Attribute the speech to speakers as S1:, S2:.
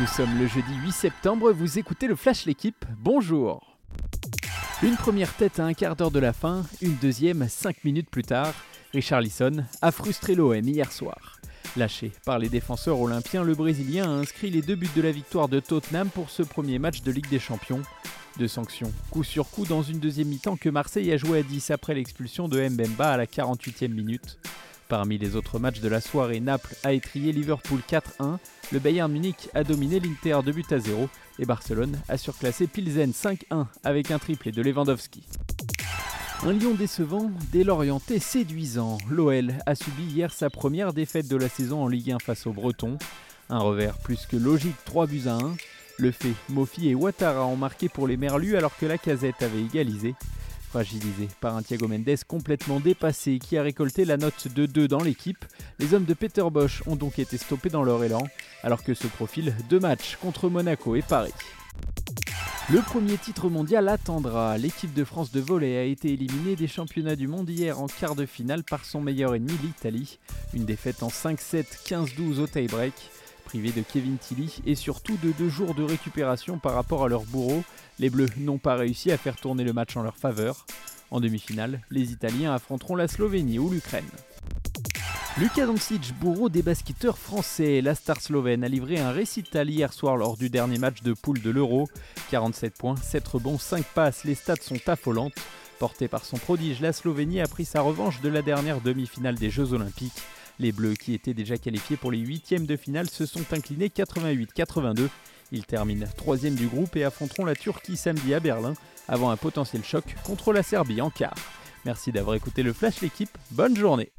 S1: Nous sommes le jeudi 8 septembre, vous écoutez le Flash L'équipe, bonjour Une première tête à un quart d'heure de la fin, une deuxième cinq minutes plus tard. Richard Lisson a frustré l'OM hier soir. Lâché par les défenseurs olympiens, le Brésilien a inscrit les deux buts de la victoire de Tottenham pour ce premier match de Ligue des Champions. Deux sanctions, coup sur coup dans une deuxième mi-temps que Marseille a joué à 10 après l'expulsion de Mbemba à la 48e minute. Parmi les autres matchs de la soirée, Naples a étrié Liverpool 4-1, le Bayern Munich a dominé l'Inter 2 buts à 0 et Barcelone a surclassé Pilsen 5-1 avec un triplé de Lewandowski. Un lion décevant, des Lorientais séduisants. L'OL a subi hier sa première défaite de la saison en Ligue 1 face aux Bretons. Un revers plus que logique, 3 buts à 1. Le fait, Mofi et Ouattara ont marqué pour les Merlus alors que la casette avait égalisé. Fragilisé par un Thiago Mendes complètement dépassé qui a récolté la note de 2 dans l'équipe, les hommes de Peter Bosch ont donc été stoppés dans leur élan, alors que se profilent deux matchs contre Monaco et Paris. Le premier titre mondial attendra. L'équipe de France de volley a été éliminée des championnats du monde hier en quart de finale par son meilleur ennemi, l'Italie. Une défaite en 5-7, 15-12 au tie-break. Privés de Kevin Tilly et surtout de deux jours de récupération par rapport à leur bourreau, les Bleus n'ont pas réussi à faire tourner le match en leur faveur. En demi-finale, les Italiens affronteront la Slovénie ou l'Ukraine. Luka Doncic, bourreau des basketteurs français, la star slovène a livré un récital hier soir lors du dernier match de poule de l'Euro. 47 points, 7 rebonds, 5 passes, les stats sont affolantes. Porté par son prodige, la Slovénie a pris sa revanche de la dernière demi-finale des Jeux Olympiques. Les Bleus, qui étaient déjà qualifiés pour les huitièmes de finale, se sont inclinés 88-82. Ils terminent troisième du groupe et affronteront la Turquie samedi à Berlin, avant un potentiel choc contre la Serbie en quart. Merci d'avoir écouté le Flash l'équipe, bonne journée